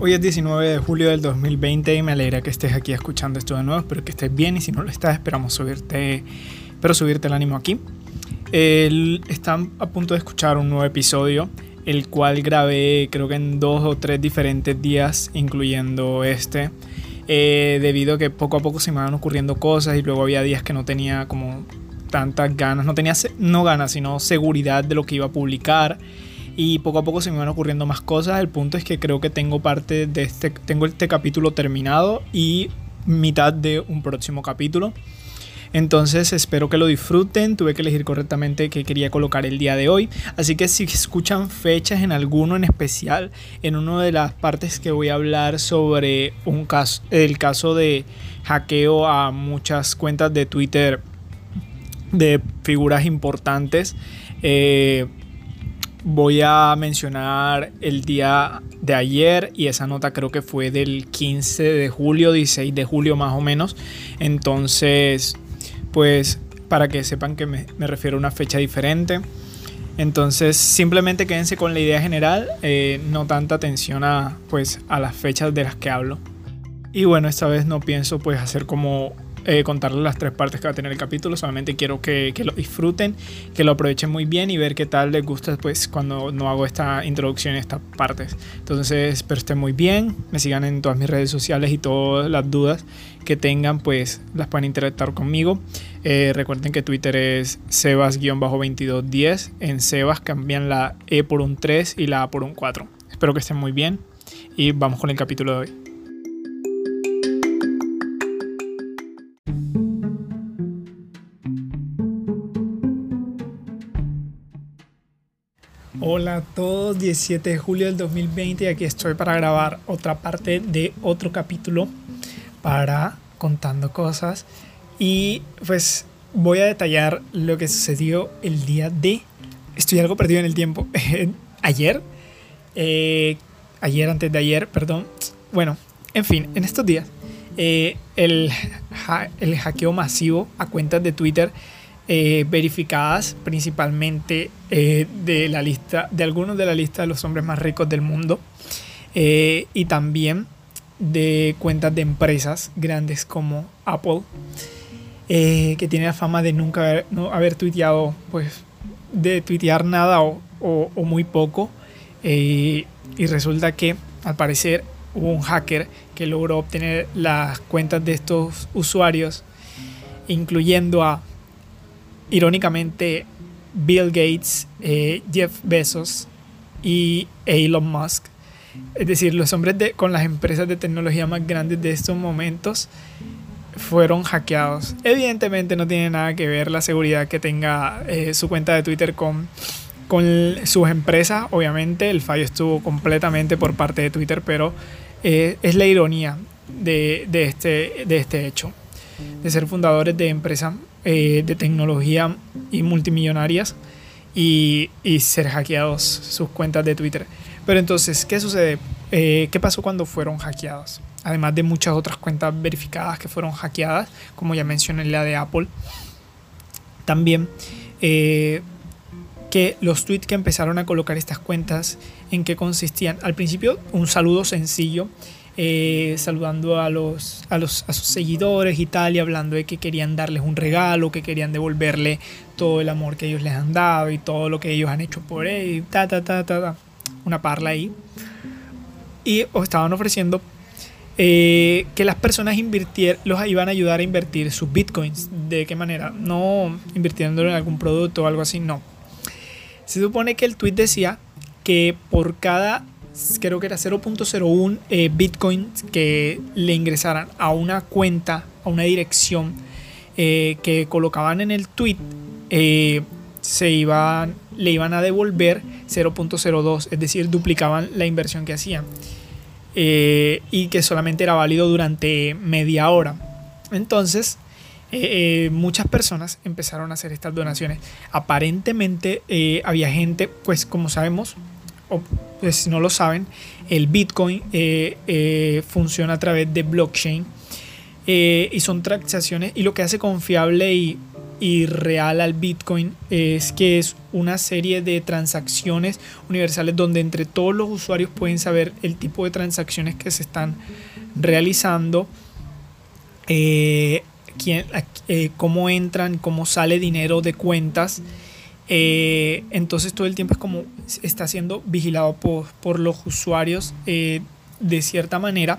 Hoy es 19 de julio del 2020 y me alegra que estés aquí escuchando esto de nuevo. Espero que estés bien y si no lo estás, esperamos subirte, pero subirte el ánimo aquí. están a punto de escuchar un nuevo episodio, el cual grabé creo que en dos o tres diferentes días, incluyendo este. Eh, debido a que poco a poco se me van ocurriendo cosas y luego había días que no tenía como tantas ganas, no tenía no ganas, sino seguridad de lo que iba a publicar y poco a poco se me van ocurriendo más cosas. El punto es que creo que tengo parte de este, tengo este capítulo terminado y mitad de un próximo capítulo. Entonces espero que lo disfruten. Tuve que elegir correctamente qué quería colocar el día de hoy. Así que si escuchan fechas en alguno en especial, en una de las partes que voy a hablar sobre un caso, el caso de hackeo a muchas cuentas de Twitter de figuras importantes. Eh, voy a mencionar el día de ayer y esa nota creo que fue del 15 de julio, 16 de julio más o menos. Entonces, pues para que sepan que me, refiero a una fecha diferente. Entonces, simplemente quédense con la idea general, eh, no tanta atención a, pues, a las fechas de las que hablo. Y bueno, esta vez no pienso pues hacer como eh, contarles las tres partes que va a tener el capítulo. Solamente quiero que, lo disfruten, que lo aprovechen muy bien y ver qué tal les gusta pues cuando no hago esta introducción en estas partes. Entonces espero estén muy bien, me sigan en todas mis redes sociales y todas las dudas que tengan pues las pueden interactuar conmigo. Eh, recuerden que Twitter es sebas-2210. En sebas cambian la E por un 3 y la A por un 4. Espero que estén muy bien y vamos con el capítulo de hoy. Hola a todos, 17 de julio del 2020 y aquí estoy para grabar otra parte de otro capítulo para contando cosas. Y pues voy a detallar lo que sucedió el día de, estoy algo perdido en el tiempo, ayer, eh, ayer antes de ayer, perdón, bueno, en fin, en estos días eh, el, el hackeo masivo a cuentas de Twitter eh, verificadas principalmente eh, de la lista de algunos de la lista de los hombres más ricos del mundo eh, y también de cuentas de empresas grandes como Apple que tiene la fama de nunca haber, no haber tuiteado pues de tuitear nada o, o muy poco y resulta que al parecer hubo un hacker que logró obtener las cuentas de estos usuarios incluyendo a irónicamente, Bill Gates, eh, Jeff Bezos y Elon Musk, es decir, los hombres de, con las empresas de tecnología más grandes de estos momentos, fueron hackeados. Evidentemente no tiene nada que ver la seguridad que tenga eh, su cuenta de Twitter con, con sus empresas. Obviamente el fallo estuvo completamente por parte de Twitter, pero eh, es la ironía de, de, este, de este hecho, de ser fundadores de empresas eh, de tecnología y multimillonarias y, ser hackeados sus cuentas de Twitter. Pero entonces, ¿qué sucede? Eh, ¿Qué pasó cuando fueron hackeados? Además de muchas otras cuentas verificadas que fueron hackeadas, como ya mencioné la de Apple. También eh, que los tweets que empezaron a colocar estas cuentas, en qué consistían. Al principio, un saludo sencillo eh, saludando a los, a los a sus seguidores y tal, y hablando de que querían darles un regalo, que querían devolverle todo el amor que ellos les han dado y todo lo que ellos han hecho por él, ta, ta, ta, ta, una parla ahí. Y os estaban ofreciendo eh, que las personas los iban a ayudar a invertir sus bitcoins. ¿De qué manera? No invirtiéndolo en algún producto o algo así, no. Se supone que el tweet decía que por cada creo que era 0.01 eh, Bitcoin que le ingresaran a una cuenta, a una dirección eh, que colocaban en el tweet, eh, se iban, le iban a devolver 0.02, es decir, duplicaban la inversión que hacían. y que solamente era válido durante media hora. Entonces, muchas personas empezaron a hacer estas donaciones. Aparentemente había gente, pues como sabemos, pues, si no lo saben, el Bitcoin eh, eh, funciona a través de blockchain eh, y son transacciones y lo que hace confiable y irreal al Bitcoin es que es una serie de transacciones universales donde entre todos los usuarios pueden saber el tipo de transacciones que se están realizando, eh, cómo entran, cómo sale dinero de cuentas. Eh, entonces todo el tiempo es como está siendo vigilado por, por los usuarios de cierta manera.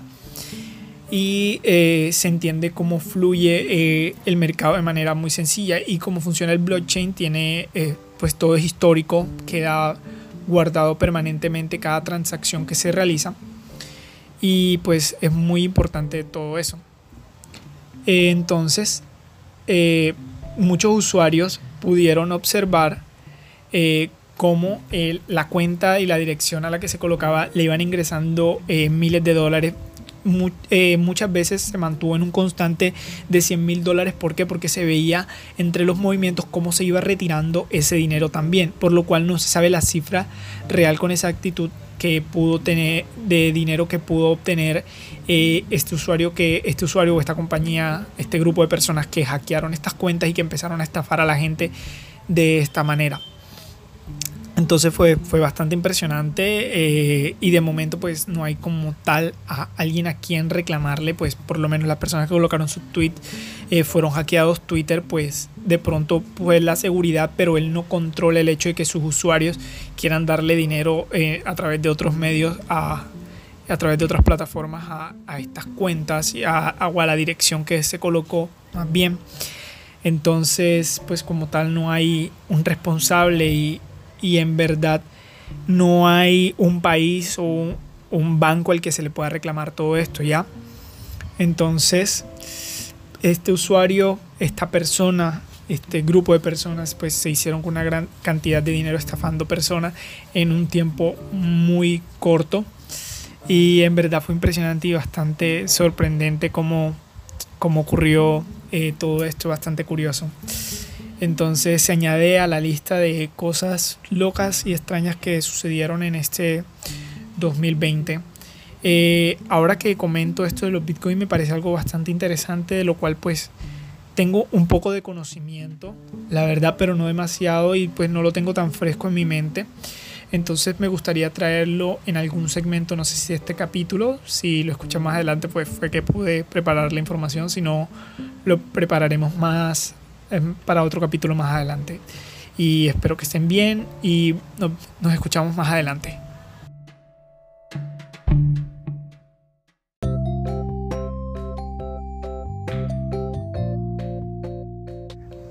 Y eh, se entiende cómo fluye eh, el mercado de manera muy sencilla y cómo funciona el blockchain tiene eh, pues todo es histórico queda guardado permanentemente cada transacción que se realiza. Y pues es muy importante todo eso. Entonces muchos usuarios pudieron observar cómo la cuenta y la dirección a la que se colocaba le iban ingresando miles de dólares eh, muchas veces se mantuvo en un constante de 100 mil dólares. ¿Por qué? Porque se veía entre los movimientos cómo se iba retirando ese dinero también, por lo cual no se sabe la cifra real con exactitud que pudo tener de dinero que pudo obtener eh, este usuario que este usuario o esta compañía este grupo de personas que hackearon estas cuentas y que empezaron a estafar a la gente de esta manera entonces fue, fue bastante impresionante eh, y de momento pues no hay como tal a alguien a quien reclamarle, pues por lo menos las personas que colocaron su tweet eh, fueron hackeados. Twitter pues de pronto pues la seguridad, pero él no controla el hecho de que sus usuarios quieran darle dinero eh, a través de otros medios a, a través de otras plataformas a, a estas cuentas y a, a la dirección que se colocó más bien. Entonces, pues como tal no hay un responsable y, y en verdad no hay un país o un banco al que se le pueda reclamar todo esto, ¿ya? Entonces, este usuario, esta persona, este grupo de personas, pues se hicieron con una gran cantidad de dinero estafando personas en un tiempo muy corto. Y en verdad fue impresionante y bastante sorprendente cómo, cómo ocurrió eh, todo esto, bastante curioso. Entonces se añade a la lista de cosas locas y extrañas que sucedieron en este 2020. Eh, ahora que comento esto de los bitcoins me parece algo bastante interesante, de lo cual pues tengo un poco de conocimiento, la verdad, pero no demasiado y pues no lo tengo tan fresco en mi mente. Entonces me gustaría traerlo en algún segmento, no sé si este capítulo, si lo escuchan más adelante, pues fue que pude preparar la información, si no lo prepararemos más para otro capítulo más adelante. Y espero que estén bien y nos escuchamos más adelante.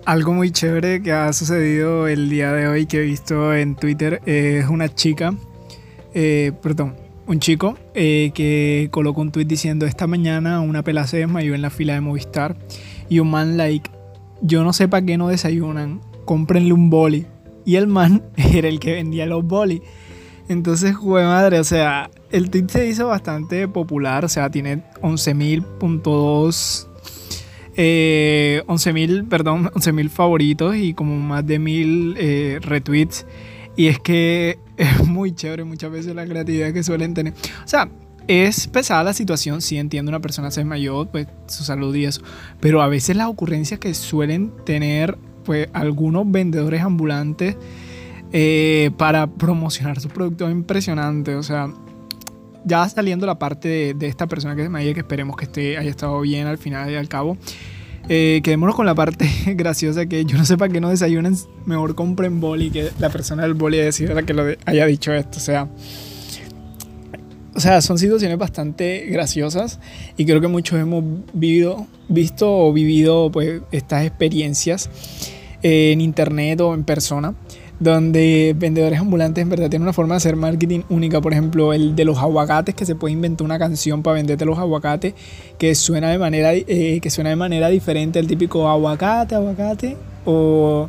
Algo muy chévere que ha sucedido el día de hoy que he visto en Twitter es una chica, eh, perdón, un chico eh, que colocó un tweet diciendo esta mañana una pela se desmayó en la fila de Movistar y un man like yo no sé para qué no desayunan, cómprenle un boli. Y el man era el que vendía los boli. Entonces, jue madre, o sea, el tweet se hizo bastante popular, o sea, tiene 11.000.2 eh, 11.000, perdón, 11.000 favoritos y como más de 1.000 eh, retweets. Y es que es muy chévere muchas veces la creatividad que suelen tener. O sea, es pesada la situación, sí entiendo una persona se mayor, pues su salud y eso, pero a veces las ocurrencias que suelen tener pues algunos vendedores ambulantes eh, para promocionar su producto es impresionante, o sea, ya saliendo la parte de, esta persona que se me que esperemos que esté, haya estado bien al final y al cabo. Eh, quedémonos con la parte graciosa que yo no sé para qué no desayunen, mejor compren boli, que la persona del boli haya la que lo haya dicho esto. O sea, o sea, son situaciones bastante graciosas y creo que muchos hemos vivido, visto o vivido pues, estas experiencias en internet o en persona, donde vendedores ambulantes en verdad tienen una forma de hacer marketing única. Por ejemplo, el de los aguacates, que se puede inventar una canción para venderte los aguacates que suena de manera, eh, que suena de manera diferente al típico aguacate, aguacate, o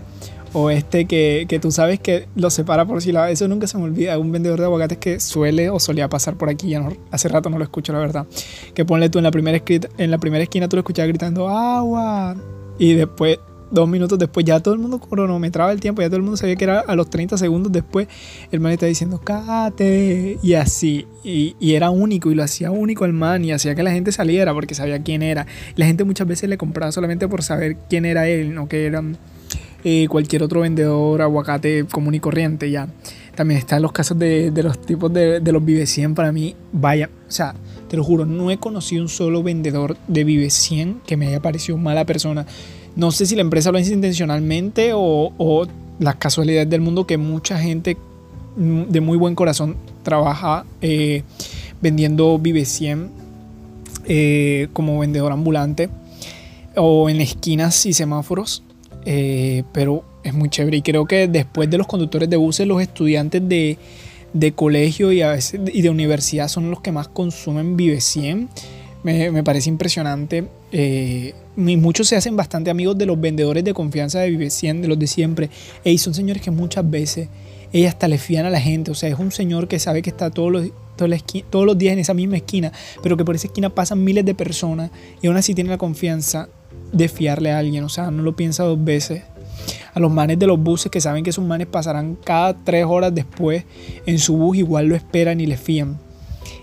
o este que, que, tú sabes que lo separa por si la Eso nunca se me olvida. Un vendedor de aguacates que suele o solía pasar por aquí, ya no, hace rato no lo escucho, la verdad. Que ponle tú en la primera, en la primera esquina, tú lo escuchabas gritando agua. Y después dos minutos después, ya todo el mundo cronometraba el tiempo, ya todo el mundo sabía que era a los 30 segundos después, el man estaba diciendo, cállate, y así, y, era único, y lo hacía único el man, y hacía que la gente saliera porque sabía quién era. La gente muchas veces le compraba solamente por saber quién era él, no que era eh, cualquier otro vendedor aguacate común y corriente, ya. También están los casos de, los tipos de, los Vive 100 para mí, vaya, o sea, te lo juro, no he conocido un solo vendedor de Vive 100 que me haya parecido mala persona. No sé si la empresa lo hace intencionalmente o, las casualidades del mundo que mucha gente de muy buen corazón trabaja eh, vendiendo Vive 100 eh, como vendedor ambulante o en esquinas y semáforos. Eh, pero es muy chévere y creo que después de los conductores de buses, los estudiantes de, de colegio y, a veces, y de universidad son los que más consumen Vive 100. Me, parece impresionante. Eh, muchos se hacen bastante amigos de los vendedores de confianza de Vive 100, de los de siempre. Y son señores que muchas veces hasta le fían a la gente. O sea, es un señor que sabe que está todos los, todos los días en esa misma esquina, pero que por esa esquina pasan miles de personas y aún así tiene la confianza de fiarle a alguien. O sea, no lo piensa dos veces a los manes de los buses que saben que sus manes pasarán cada tres horas después en su bus, igual lo esperan y le fían.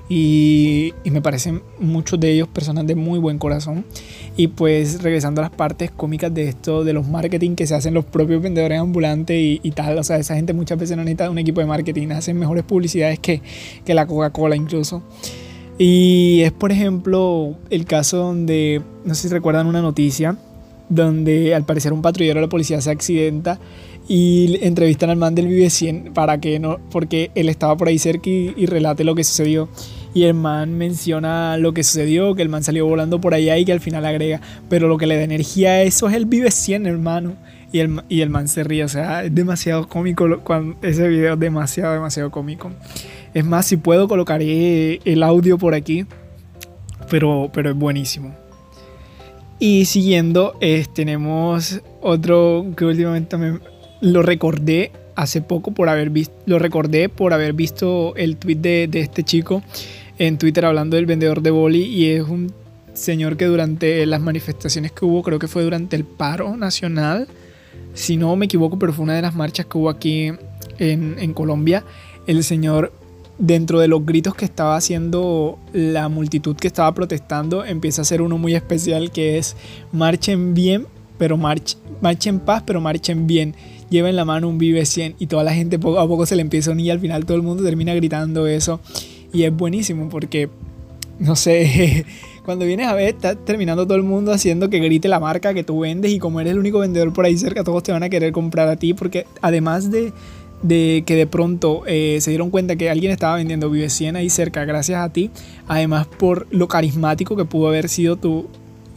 Y, me parecen muchos de ellos personas de muy buen corazón. Y pues regresando a las partes cómicas de esto, de los marketing que se hacen los propios vendedores ambulantes y, tal, o sea, esa gente muchas veces no necesita un equipo de marketing, hacen mejores publicidades que, que la Coca-Cola incluso. Y es por ejemplo el caso donde, no sé si recuerdan una noticia, donde al parecer un patrullero de la policía se accidenta y entrevistan al man del Vive 100 para que no, porque él estaba por ahí cerca y, relate lo que sucedió. Y el man menciona lo que sucedió, que el man salió volando por allá y que al final agrega, pero lo que le da energía a eso es el Vive 100, hermano. Y el, y el man se ríe, o sea, es demasiado cómico cuando, ese video, es demasiado, demasiado cómico. Es más, si puedo colocaré el audio por aquí, pero, pero es buenísimo. Y siguiendo, tenemos otro que últimamente lo recordé hace poco por haber visto, lo recordé por haber visto el tweet de, de, este chico en Twitter hablando del vendedor de boli y es un señor que durante las manifestaciones que hubo, creo que fue durante el paro nacional, si no me equivoco, pero fue una de las marchas que hubo aquí en, en Colombia, el señor dentro de los gritos que estaba haciendo la multitud que estaba protestando, empieza a ser uno muy especial que es marchen bien, pero marchen, marchen paz, pero marchen bien. Lleven la mano un Vive 100 y toda la gente poco a poco se le empieza a unir y al final todo el mundo termina gritando eso. Y es buenísimo porque, no sé, cuando vienes a ver, está terminando todo el mundo haciendo que grite la marca que tú vendes y como eres el único vendedor por ahí cerca, todos te van a querer comprar a ti porque además de de que de pronto eh, se dieron cuenta que alguien estaba vendiendo Vive 100 ahí cerca gracias a ti, además por lo carismático que pudo haber sido tu,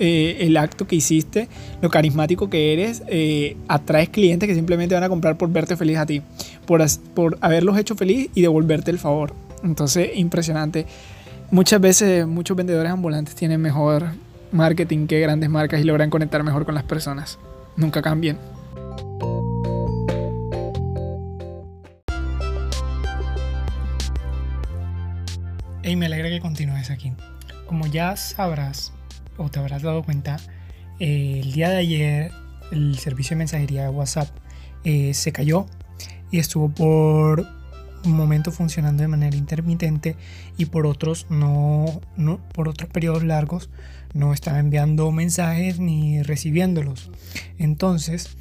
eh, el acto que hiciste, lo carismático que eres, eh, atraes clientes que simplemente van a comprar por verte feliz a ti, por, por haberlos hecho feliz y devolverte el favor. Entonces, impresionante. Muchas veces muchos vendedores ambulantes tienen mejor marketing que grandes marcas y logran conectar mejor con las personas. Nunca cambien. Y me alegra que continúes aquí. Como ya sabrás o te habrás dado cuenta, eh, el día de ayer el servicio de mensajería de WhatsApp eh, se cayó y estuvo por un momento funcionando de manera intermitente y por otros no, no por otros periodos largos no estaba enviando mensajes ni recibiéndolos. Entonces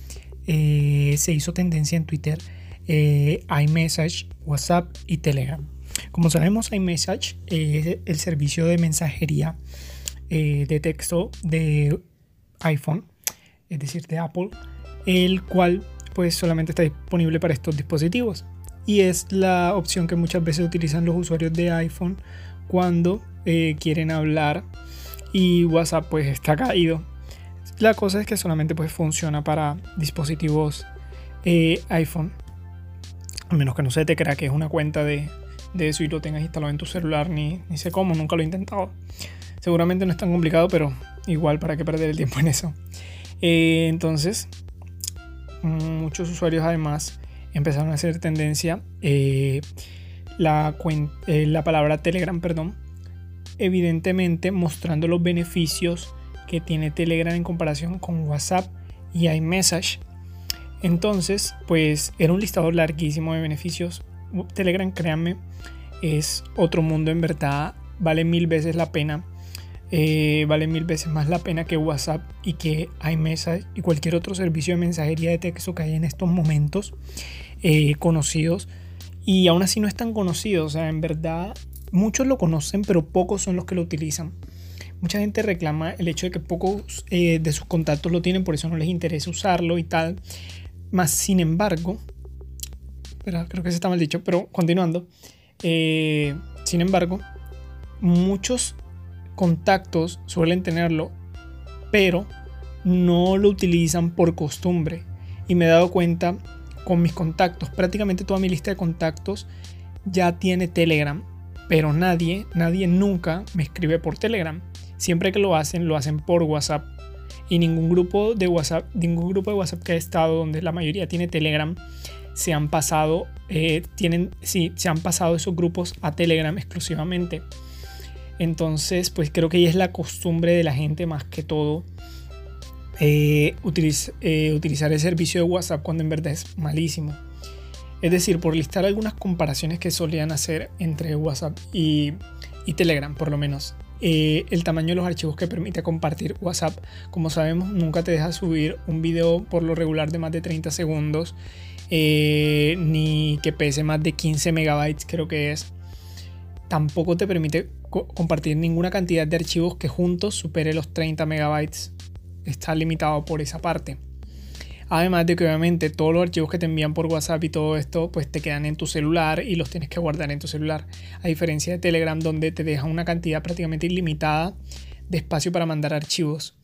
eh, se hizo tendencia en Twitter iMessage, WhatsApp y Telegram. Como sabemos, iMessage es el servicio de mensajería eh, de texto de iPhone, es decir, de Apple, el cual pues solamente está disponible para estos dispositivos y es la opción que muchas veces utilizan los usuarios de iPhone cuando eh, quieren hablar y WhatsApp pues está caído. La cosa es que solamente pues funciona para dispositivos eh, iPhone, a menos que no se te crea que es una cuenta de, de eso y lo tengas instalado en tu celular, ni, ni sé cómo, nunca lo he intentado. Seguramente no es tan complicado, pero igual para qué perder el tiempo en eso. Eh, entonces, muchos usuarios además empezaron a hacer tendencia eh, la, eh, la palabra Telegram, perdón, evidentemente mostrando los beneficios que tiene Telegram en comparación con WhatsApp y iMessage. Entonces, pues era un listado larguísimo de beneficios. Telegram, créanme, es otro mundo en verdad. Vale mil veces la pena. Eh, vale mil veces más la pena que WhatsApp y que iMessage y cualquier otro servicio de mensajería de texto que hay en estos momentos eh, conocidos. Y aún así no es tan conocido. O sea, en verdad, muchos lo conocen, pero pocos son los que lo utilizan. Mucha gente reclama el hecho de que pocos eh, de sus contactos lo tienen, por eso no les interesa usarlo y tal. Más sin embargo, pero creo que se está mal dicho, pero continuando. Eh, sin embargo, muchos contactos suelen tenerlo, pero no lo utilizan por costumbre. Y me he dado cuenta con mis contactos, prácticamente toda mi lista de contactos ya tiene Telegram, pero nadie, nadie nunca me escribe por Telegram. Siempre que lo hacen, lo hacen por WhatsApp. Y ningún grupo de WhatsApp, ningún grupo de WhatsApp que ha estado donde la mayoría tiene Telegram, se han pasado, eh, tienen, se han pasado esos grupos a Telegram exclusivamente. Entonces, pues creo que es la costumbre de la gente más que todo eh, eh, utilizar el servicio de WhatsApp cuando en verdad es malísimo. Es decir, por listar algunas comparaciones que solían hacer entre WhatsApp y, y Telegram, por lo menos. Eh, el tamaño de los archivos que permite compartir WhatsApp. Como sabemos, nunca te deja subir un video por lo regular de más de 30 segundos, eh, ni que pese más de 15 megabytes, creo que es. Tampoco te permite compartir ninguna cantidad de archivos que juntos supere los 30 megabytes. Está limitado por esa parte. Además de que obviamente todos los archivos que te envían por WhatsApp y todo esto pues te quedan en tu celular y los tienes que guardar en tu celular. A diferencia de Telegram donde te deja una cantidad prácticamente ilimitada de espacio para mandar archivos.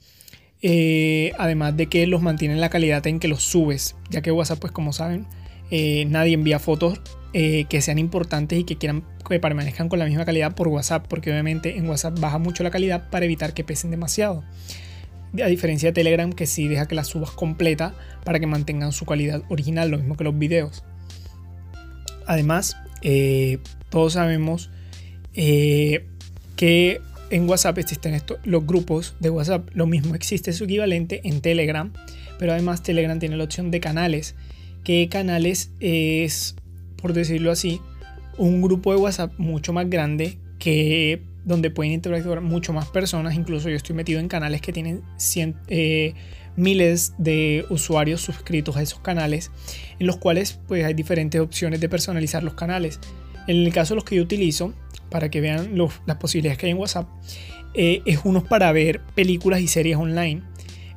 Eh, además de que los mantienen la calidad en que los subes, ya que WhatsApp pues como saben eh, nadie envía fotos eh, que sean importantes y que quieran que permanezcan con la misma calidad por WhatsApp, porque obviamente en WhatsApp baja mucho la calidad para evitar que pesen demasiado a diferencia de Telegram que sí deja que la subas completa para que mantengan su calidad original, lo mismo que los videos. Además, eh, todos sabemos eh, que en WhatsApp existen estos, los grupos de WhatsApp, lo mismo existe su equivalente en Telegram, pero además Telegram tiene la opción de canales, que canales es, por decirlo así, un grupo de WhatsApp mucho más grande que donde pueden interactuar mucho más personas. Incluso yo estoy metido en canales que tienen eh, miles de usuarios suscritos a esos canales, en los cuales pues hay diferentes opciones de personalizar los canales. En el caso de los que yo utilizo, para que vean las posibilidades que hay en WhatsApp, eh, es uno para ver películas y series online.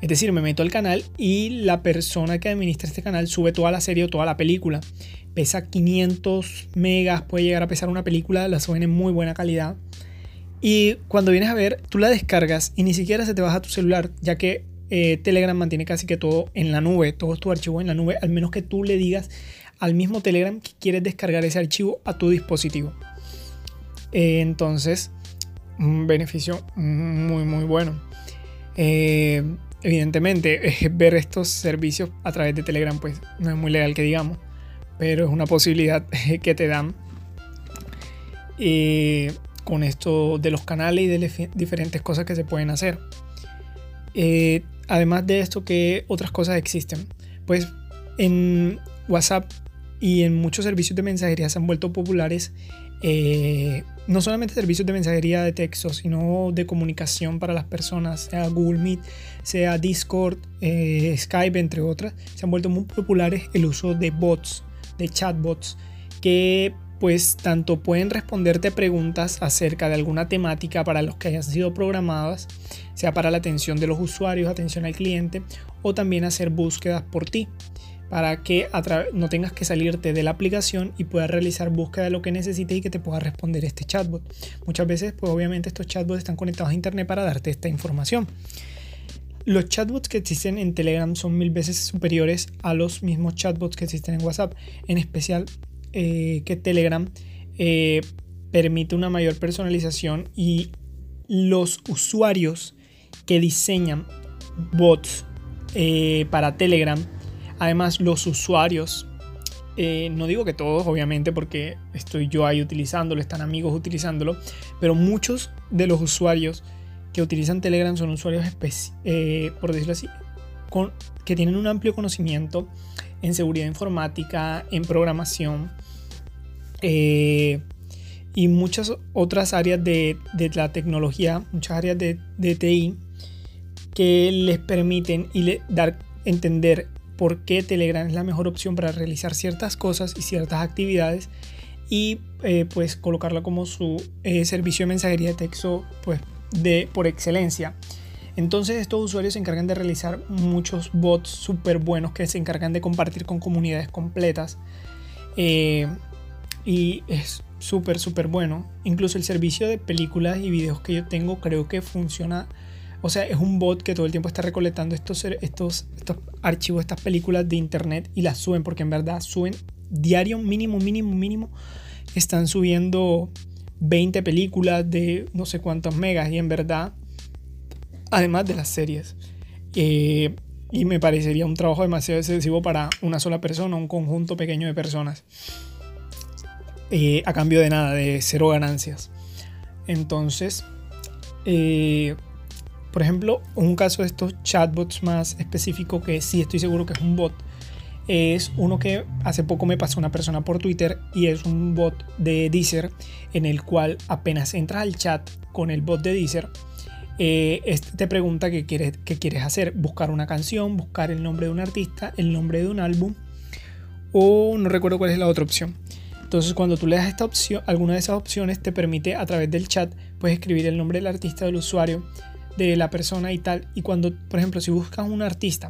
Es decir, me meto al canal y la persona que administra este canal sube toda la serie o toda la película. Pesa 500 megas, puede llegar a pesar una película, la suben en muy buena calidad. Y cuando vienes a ver, tú la descargas y ni siquiera se te baja tu celular, ya que eh, Telegram mantiene casi que todo en la nube, todo tu archivo en la nube, al menos que tú le digas al mismo Telegram que quieres descargar ese archivo a tu dispositivo. Eh, entonces, un beneficio muy, muy bueno. Eh, evidentemente, ver estos servicios a través de Telegram, pues no es muy legal que digamos, pero es una posibilidad que te dan con esto de los canales y de diferentes cosas que se pueden hacer. Eh, además de esto, ¿qué otras cosas existen? Pues en WhatsApp y en muchos servicios de mensajería se han vuelto populares eh, no solamente servicios de mensajería de texto, sino de comunicación para las personas, sea Google Meet, sea Discord, eh, Skype, entre otras. Se han vuelto muy populares el uso de bots, de chatbots, que pues tanto pueden responderte preguntas acerca de alguna temática para los que hayan sido programadas, sea para la atención de los usuarios, atención al cliente, o también hacer búsquedas por ti, para que no tengas que salirte de la aplicación y puedas realizar búsqueda de lo que necesites y que te pueda responder este chatbot. Muchas veces, pues obviamente estos chatbots están conectados a internet para darte esta información. Los chatbots que existen en Telegram son mil veces superiores a los mismos chatbots que existen en WhatsApp, en especial eh, que Telegram eh, permite una mayor personalización y los usuarios que diseñan bots eh, para Telegram, además los usuarios, no digo que todos obviamente porque estoy yo ahí utilizándolo, están amigos utilizándolo, pero muchos de los usuarios que utilizan Telegram son usuarios, por decirlo así, con, que tienen un amplio conocimiento en seguridad informática, en programación eh, y muchas otras áreas de, la tecnología, muchas áreas de, de TI que les permiten y le, dar entender por qué Telegram es la mejor opción para realizar ciertas cosas y ciertas actividades y eh, pues colocarla como su eh, servicio de mensajería de texto pues de por excelencia. Entonces estos usuarios se encargan de realizar muchos bots súper buenos que se encargan de compartir con comunidades completas. Eh, y es súper, súper bueno. Incluso el servicio de películas y videos que yo tengo creo que funciona. O sea, es un bot que todo el tiempo está recolectando estos, estos, estos archivos, estas películas de internet y las suben porque en verdad suben diario mínimo, mínimo, mínimo. Están subiendo 20 películas de no sé cuántos megas y en verdad además de las series. Eh, y me parecería un trabajo demasiado excesivo para una sola persona, un conjunto pequeño de personas. Eh, a cambio de nada, de cero ganancias. Entonces, eh, por ejemplo, un caso de estos chatbots más específico que sí estoy seguro que es un bot, es uno que hace poco me pasó una persona por Twitter y es un bot de Deezer en el cual apenas entras al chat con el bot de Deezer, eh, te pregunta qué quieres, quieres hacer, buscar una canción, buscar el nombre de un artista, el nombre de un álbum o no recuerdo cuál es la otra opción. Entonces cuando tú le das esta opción, alguna de esas opciones te permite a través del chat puedes escribir el nombre del artista, del usuario, de la persona y tal. Y cuando, por ejemplo, si buscas un artista,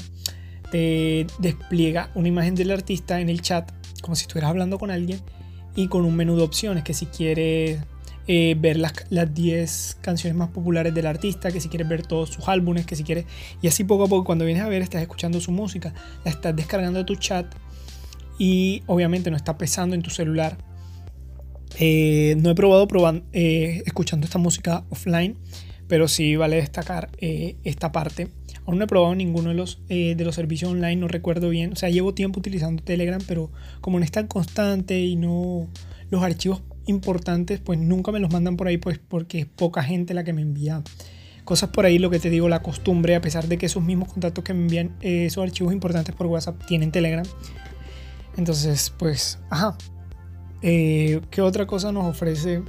te despliega una imagen del artista en el chat como si estuvieras hablando con alguien y con un menú de opciones que si quieres eh, ver las, 10 canciones más populares del artista, que si quieres ver todos sus álbumes, que si quieres... Y así poco a poco cuando vienes a ver estás escuchando su música, la estás descargando de tu chat y obviamente no está pesando en tu celular. Eh, no he probado probando, eh, escuchando esta música offline, pero sí vale destacar esta parte. Aún no he probado ninguno de los, de los servicios online, no recuerdo bien. O sea, llevo tiempo utilizando Telegram, pero como no es tan constante y no los archivos importantes, pues nunca me los mandan por ahí, pues porque es poca gente la que me envía cosas por ahí, lo que te digo, la costumbre, a pesar de que esos mismos contactos que me envían eh, esos archivos importantes por WhatsApp tienen Telegram. Entonces, pues, ajá. Eh, ¿Qué otra cosa nos ofrece?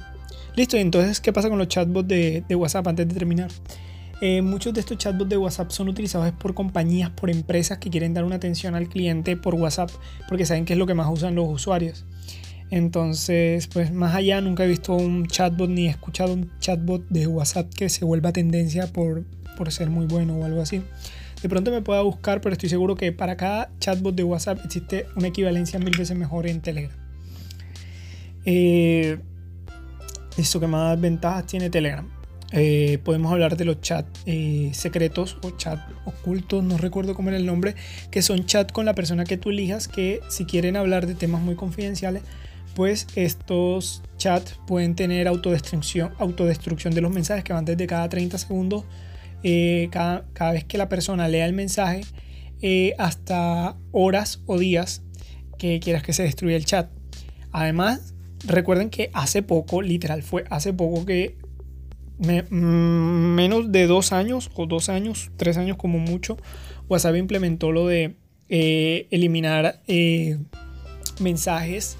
Listo, entonces, ¿qué pasa con los chatbots de, WhatsApp antes de terminar? Eh, muchos de estos chatbots de WhatsApp son utilizados por compañías, por empresas que quieren dar una atención al cliente por WhatsApp, porque saben que es lo que más usan los usuarios. Entonces, pues más allá, nunca he visto un chatbot ni he escuchado un chatbot de WhatsApp que se vuelva tendencia por, ser muy bueno o algo así. De pronto me pueda buscar, pero estoy seguro que para cada chatbot de WhatsApp existe una equivalencia mil veces mejor en Telegram. Eh, ¿Esto que más ventajas tiene Telegram? Eh, podemos hablar de los chats eh, secretos o chat ocultos, no recuerdo cómo era el nombre, que son chat con la persona que tú elijas, que si quieren hablar de temas muy confidenciales, pues estos chats pueden tener autodestrucción, autodestrucción de los mensajes que van desde cada 30 segundos, eh, cada, vez que la persona lea el mensaje, eh, hasta horas o días que quieras que se destruya el chat. Además, recuerden que hace poco, literal, fue hace poco que mm, menos de dos años o dos años, tres años como mucho, WhatsApp implementó lo de eh, eliminar mensajes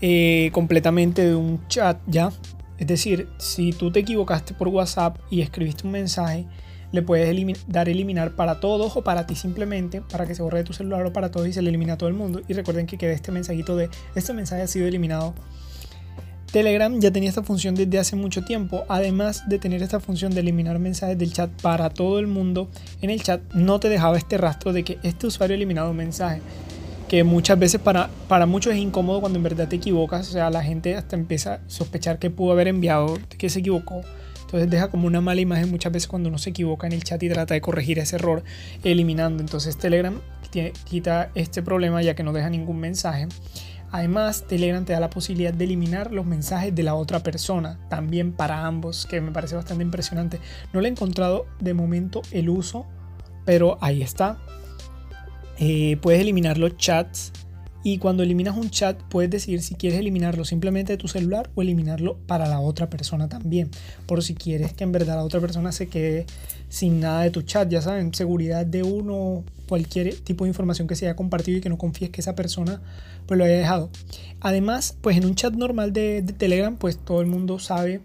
eh, completamente de un chat ya. Es decir, si tú te equivocaste por WhatsApp y escribiste un mensaje, le puedes dar eliminar para todos o para ti simplemente, para que se borre de tu celular o para todos y se le elimina a todo el mundo. Y recuerden que quede este mensajito de este mensaje ha sido eliminado. Telegram ya tenía esta función desde hace mucho tiempo, además de tener esta función de eliminar mensajes del chat para todo el mundo, en el chat no te dejaba este rastro de que este usuario eliminado un mensaje que muchas veces para, para muchos es incómodo cuando en verdad te equivocas, o sea, la gente hasta empieza a sospechar que pudo haber enviado, que se equivocó. Entonces deja como una mala imagen muchas veces cuando uno se equivoca en el chat y trata de corregir ese error eliminando. Entonces Telegram quita este problema ya que no deja ningún mensaje. Además, Telegram te da la posibilidad de eliminar los mensajes de la otra persona, también para ambos, que me parece bastante impresionante. No le he encontrado de momento el uso, pero ahí está. Eh, puedes eliminar los chats Y cuando eliminas un chat, puedes decidir si quieres eliminarlo simplemente de tu celular o eliminarlo para la otra persona también. Por si quieres que en verdad la otra persona se quede sin nada de tu chat. Ya saben, seguridad de uno, cualquier tipo de información que se haya compartido y que no confíes que esa persona pues lo haya dejado. Además, pues en un chat normal de, Telegram, pues todo el mundo sabe.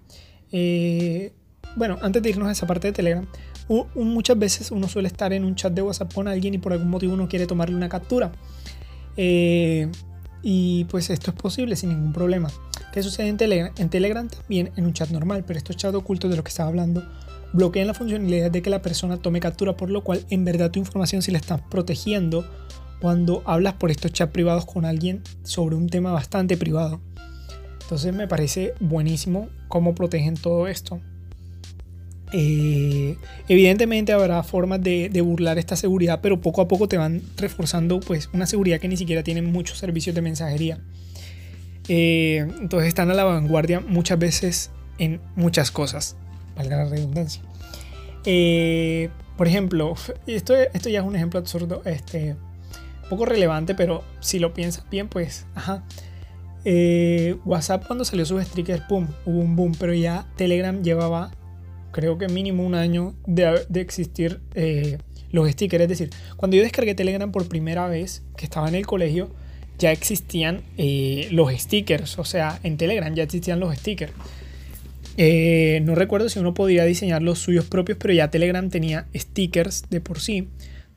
Eh, bueno, antes de irnos a esa parte de Telegram, muchas veces uno suele estar en un chat de WhatsApp con alguien y por algún motivo uno quiere tomarle una captura. Eh, y pues esto es posible sin ningún problema. ¿Qué sucede en Telegram? En Telegram también en un chat normal, pero estos chats ocultos de los que estaba hablando bloquean la funcionalidad de que la persona tome captura, por lo cual en verdad tu información si la estás protegiendo cuando hablas por estos chats privados con alguien sobre un tema bastante privado. Entonces me parece buenísimo cómo protegen todo esto. Eh, evidentemente habrá formas de, burlar esta seguridad, pero poco a poco te van reforzando pues una seguridad que ni siquiera tienen muchos servicios de mensajería. Eh, entonces están a la vanguardia muchas veces en muchas cosas, valga la redundancia. Eh, por ejemplo, esto, esto ya es un ejemplo absurdo, este, poco relevante, pero si lo piensas bien, pues, ajá. WhatsApp cuando salió sus stickers, pum, hubo un boom, pero ya Telegram llevaba creo que mínimo un año de, existir eh, los stickers. Es decir, cuando yo descargué Telegram por primera vez, que estaba en el colegio, ya existían eh, los stickers. O sea, en Telegram ya existían los stickers. Eh, no recuerdo si uno podía diseñar los suyos propios, pero ya Telegram tenía stickers de por sí.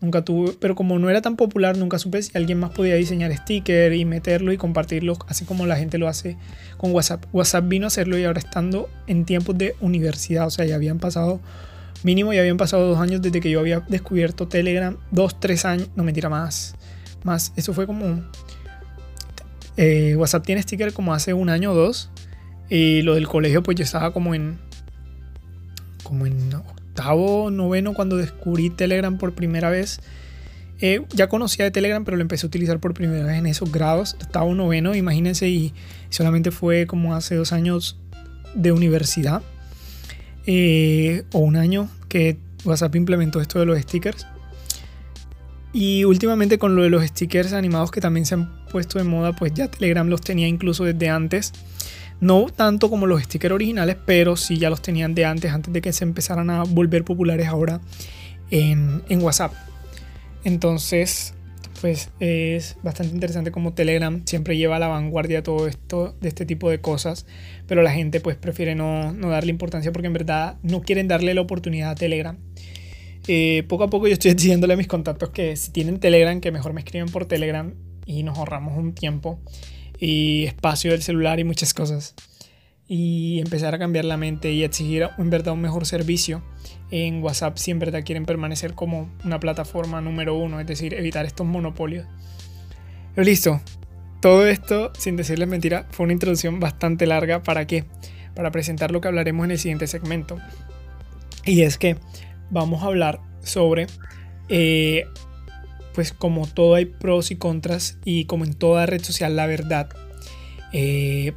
Nunca tuve, pero como no era tan popular, nunca supe si alguien más podía diseñar stickers y meterlo y compartirlo, así como la gente lo hace con WhatsApp. WhatsApp vino a hacerlo y ahora estando en tiempos de universidad, o sea, ya habían pasado, mínimo ya habían pasado dos años desde que yo había descubierto Telegram, dos, tres años, no mentira más, más, eso fue como, eh, WhatsApp tiene sticker como hace un año o dos, y lo del colegio pues yo estaba como en, como en octavo, noveno, cuando descubrí Telegram por primera vez. Eh, ya conocía de Telegram, pero lo empecé a utilizar por primera vez en esos grados. Octavo, noveno, imagínense, y solamente fue como hace dos años de universidad. Eh, o un año que WhatsApp implementó esto de los stickers. Y últimamente con lo de los stickers animados que también se han puesto de moda, pues ya Telegram los tenía incluso desde antes. No tanto como los stickers originales, pero sí ya los tenían de antes, antes de que se empezaran a volver populares ahora en, WhatsApp. Entonces, pues es bastante interesante como Telegram siempre lleva a la vanguardia todo esto, de este tipo de cosas, pero la gente pues prefiere no, darle importancia porque en verdad no quieren darle la oportunidad a Telegram. Eh, poco a poco yo estoy diciéndole a mis contactos que si tienen Telegram, que mejor me escriben por Telegram y nos ahorramos un tiempo y espacio del celular y muchas cosas. Y empezar a cambiar la mente y exigir en verdad un mejor servicio en WhatsApp si en verdad quieren permanecer como una plataforma número uno, es decir, evitar estos monopolios. Pero listo, todo esto, sin decirles mentira, fue una introducción bastante larga. ¿Para qué? Para presentar lo que hablaremos en el siguiente segmento. Y es que vamos a hablar sobre eh, pues como todo hay pros y contras y como en toda red social la verdad, eh,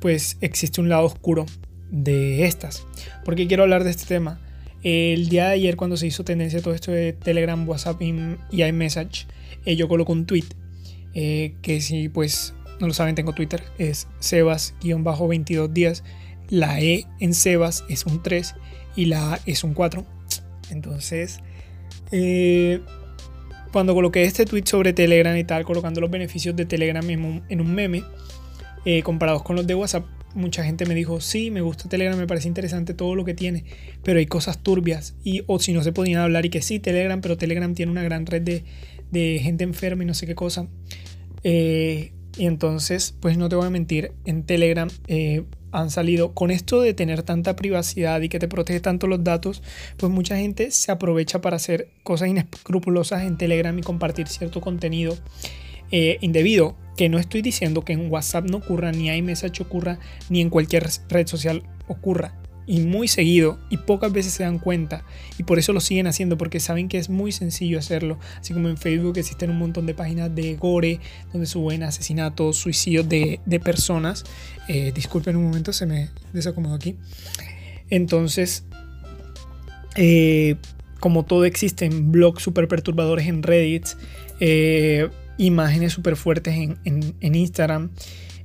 pues existe un lado oscuro de estas. ¿Por qué quiero hablar de este tema? El día de ayer cuando se hizo tendencia todo esto de Telegram, WhatsApp y iMessage, eh, yo coloco un tweet eh, que si pues no lo saben tengo Twitter, es Sebas-22 días. La E en Sebas es un 3 y la A es un 4. Entonces, eh, cuando coloqué este tweet sobre Telegram y tal, colocando los beneficios de Telegram en un, meme, eh, comparados con los de WhatsApp, mucha gente me dijo, sí, me gusta Telegram, me parece interesante todo lo que tiene, pero hay cosas turbias, y o si no se podían hablar, y que sí, Telegram, pero Telegram tiene una gran red de, gente enferma y no sé qué cosa. Eh, y entonces, pues no te voy a mentir, en Telegram eh, han salido con esto de tener tanta privacidad y que te protege tanto los datos, pues mucha gente se aprovecha para hacer cosas inescrupulosas en Telegram y compartir cierto contenido eh, indebido. Que no estoy diciendo que en WhatsApp no ocurra, ni iMessage ocurra, ni en cualquier red social ocurra y muy seguido y pocas veces se dan cuenta y por eso lo siguen haciendo porque saben que es muy sencillo hacerlo así como en Facebook existen un montón de páginas de gore donde suben asesinatos suicidios de, personas eh, disculpen un momento se me desacomodó aquí entonces eh, como todo existe en blogs super perturbadores en Reddit eh, imágenes súper fuertes en, Instagram.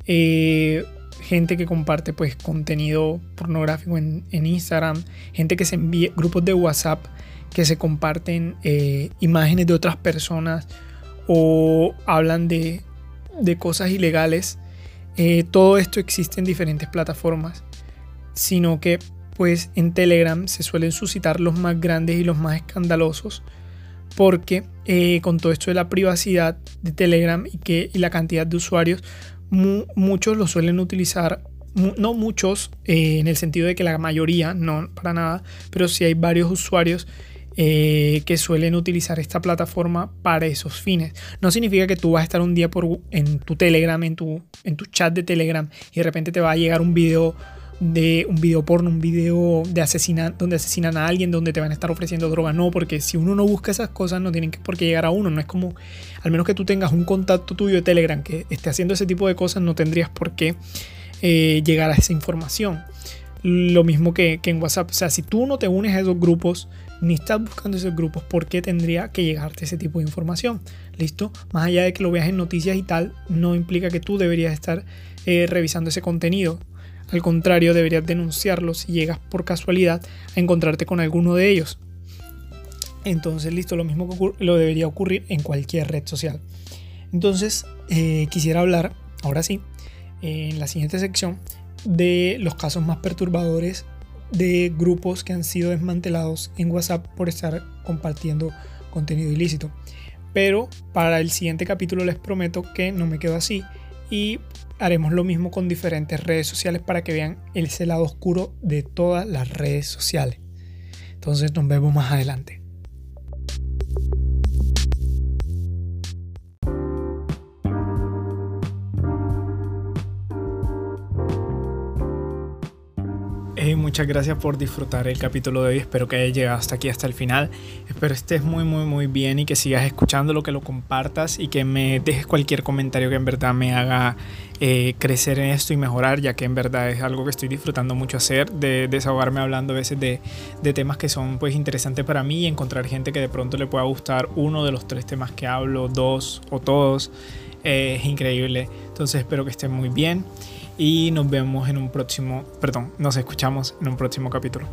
Eh, gente que comparte pues contenido pornográfico en, Instagram. Gente que se envía, grupos de WhatsApp que se comparten eh, imágenes de otras personas o hablan de, de cosas ilegales. Eh, todo esto existe en diferentes plataformas. Sino que pues en Telegram se suelen suscitar los más grandes y los más escandalosos porque eh, con todo esto de la privacidad de Telegram y, que, la cantidad de usuarios, muchos lo suelen utilizar, no muchos eh, en el sentido de que la mayoría, no para nada, pero sí hay varios usuarios eh, que suelen utilizar esta plataforma para esos fines. No significa que tú vas a estar un día por, en tu Telegram, en tu, en tu chat de Telegram y de repente te va a llegar un video de un video porno, un video de asesinan, donde asesinan a alguien, donde te van a estar ofreciendo droga. No, porque si uno no busca esas cosas, no tienen por qué llegar a uno. No es como, al menos que tú tengas un contacto tuyo de Telegram que esté haciendo ese tipo de cosas, no tendrías por qué eh, llegar a esa información. Lo mismo que, que en WhatsApp. O sea, si tú no te unes a esos grupos, ni estás buscando esos grupos, ¿por qué tendría que llegarte ese tipo de información? ¿Listo? Más allá de que lo veas en noticias y tal, no implica que tú deberías estar eh, revisando ese contenido. Al contrario, deberías denunciarlo si llegas por casualidad a encontrarte con alguno de ellos. Entonces, listo, lo mismo que lo debería ocurrir en cualquier red social. Entonces, eh, quisiera hablar, ahora sí, en la siguiente sección, de los casos más perturbadores de grupos que han sido desmantelados en WhatsApp por estar compartiendo contenido ilícito. Pero para el siguiente capítulo les prometo que no me quedo así y haremos lo mismo con diferentes redes sociales para que vean ese lado oscuro de todas las redes sociales. Entonces nos vemos más adelante. Muchas gracias por disfrutar el capítulo de hoy. Espero que hayas llegado hasta aquí, hasta el final. Espero estés muy, muy, muy bien y que sigas escuchándolo, que lo compartas y que me dejes cualquier comentario que en verdad me haga eh, crecer en esto y mejorar, ya que en verdad es algo que estoy disfrutando mucho hacer, de desahogarme hablando a veces de, de temas que son pues interesantes para mí y encontrar gente que de pronto le pueda gustar uno de los tres temas que hablo, dos o todos. Eh, es increíble. Entonces espero que estén muy bien y nos vemos en un próximo, perdón, nos escuchamos en un próximo capítulo.